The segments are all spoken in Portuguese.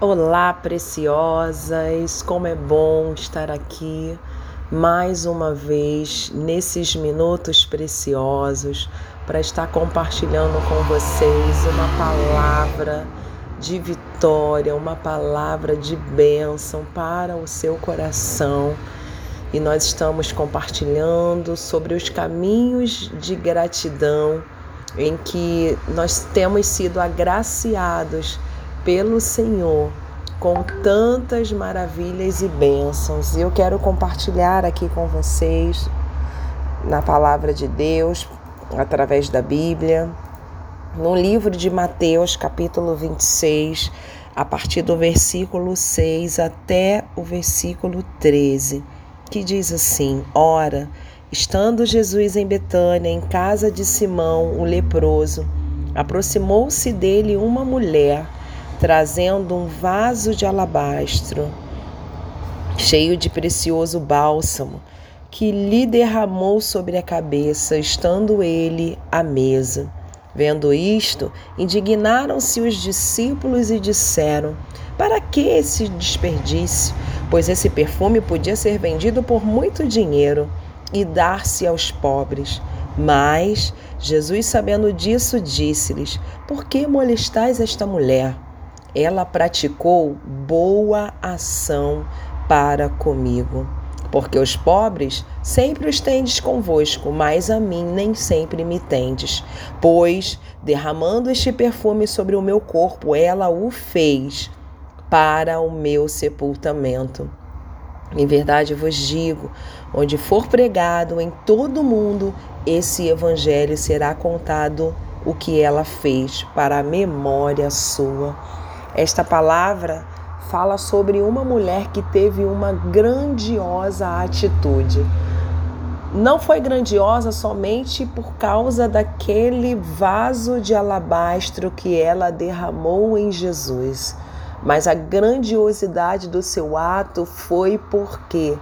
Olá, preciosas! Como é bom estar aqui mais uma vez nesses minutos preciosos para estar compartilhando com vocês uma palavra de vitória, uma palavra de bênção para o seu coração. E nós estamos compartilhando sobre os caminhos de gratidão em que nós temos sido agraciados pelo Senhor com tantas maravilhas e bênçãos. E eu quero compartilhar aqui com vocês na palavra de Deus, através da Bíblia, no livro de Mateus, capítulo 26, a partir do versículo 6 até o versículo 13, que diz assim: Ora, estando Jesus em Betânia, em casa de Simão, o leproso, aproximou-se dele uma mulher trazendo um vaso de alabastro cheio de precioso bálsamo, que lhe derramou sobre a cabeça, estando ele à mesa. Vendo isto, indignaram-se os discípulos e disseram: Para que esse desperdício? Pois esse perfume podia ser vendido por muito dinheiro e dar-se aos pobres. Mas Jesus, sabendo disso, disse-lhes: Por que molestais esta mulher? Ela praticou boa ação para comigo. Porque os pobres sempre os tendes convosco, mas a mim nem sempre me tendes. Pois, derramando este perfume sobre o meu corpo, ela o fez para o meu sepultamento. Em verdade vos digo: onde for pregado em todo o mundo, esse evangelho será contado o que ela fez para a memória sua. Esta palavra fala sobre uma mulher que teve uma grandiosa atitude. Não foi grandiosa somente por causa daquele vaso de alabastro que ela derramou em Jesus, mas a grandiosidade do seu ato foi porque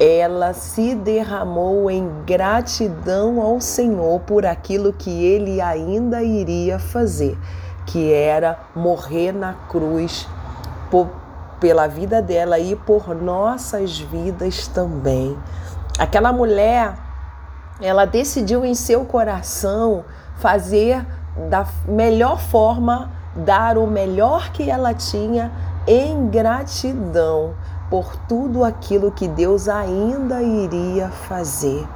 ela se derramou em gratidão ao Senhor por aquilo que ele ainda iria fazer que era morrer na cruz por, pela vida dela e por nossas vidas também. Aquela mulher, ela decidiu em seu coração fazer da melhor forma, dar o melhor que ela tinha em gratidão por tudo aquilo que Deus ainda iria fazer.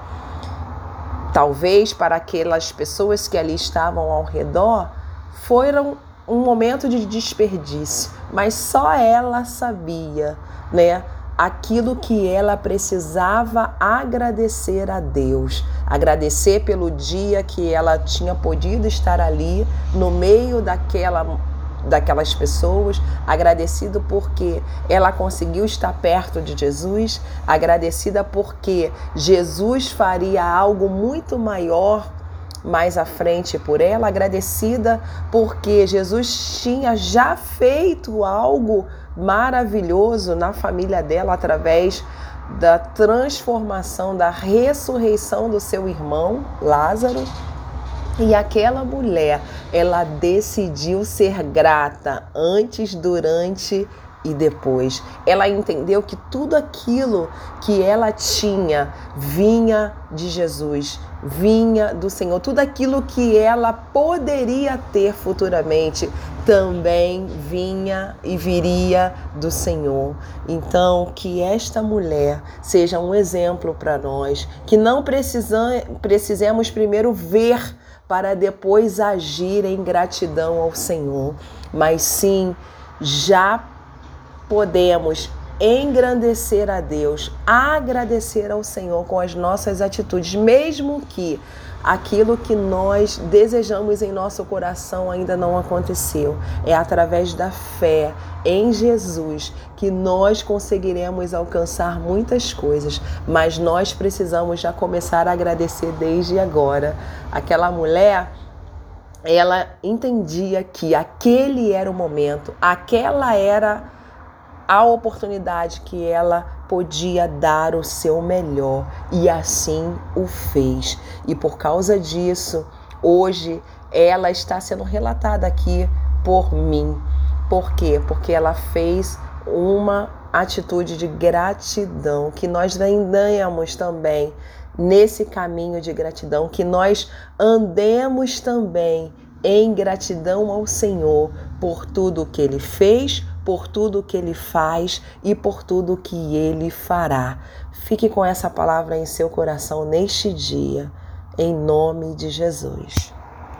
Talvez para aquelas pessoas que ali estavam ao redor, foram um momento de desperdício, mas só ela sabia, né? Aquilo que ela precisava agradecer a Deus, agradecer pelo dia que ela tinha podido estar ali no meio daquela daquelas pessoas, agradecido porque ela conseguiu estar perto de Jesus, agradecida porque Jesus faria algo muito maior mais à frente por ela, agradecida porque Jesus tinha já feito algo maravilhoso na família dela através da transformação, da ressurreição do seu irmão Lázaro. E aquela mulher, ela decidiu ser grata antes, durante e depois. Ela entendeu que tudo aquilo que ela tinha vinha de Jesus, vinha do Senhor. Tudo aquilo que ela poderia ter futuramente também vinha e viria do Senhor. Então, que esta mulher seja um exemplo para nós, que não precisemos primeiro ver para depois agir em gratidão ao Senhor, mas sim já podemos engrandecer a Deus, agradecer ao Senhor com as nossas atitudes, mesmo que aquilo que nós desejamos em nosso coração ainda não aconteceu. É através da fé em Jesus que nós conseguiremos alcançar muitas coisas, mas nós precisamos já começar a agradecer desde agora. Aquela mulher ela entendia que aquele era o momento, aquela era a oportunidade que ela podia dar o seu melhor e assim o fez. E por causa disso, hoje ela está sendo relatada aqui por mim. Por quê? Porque ela fez uma atitude de gratidão, que nós ganhamos também nesse caminho de gratidão, que nós andemos também em gratidão ao Senhor por tudo que Ele fez, por tudo que Ele faz e por tudo que Ele fará. Fique com essa palavra em seu coração neste dia, em nome de Jesus.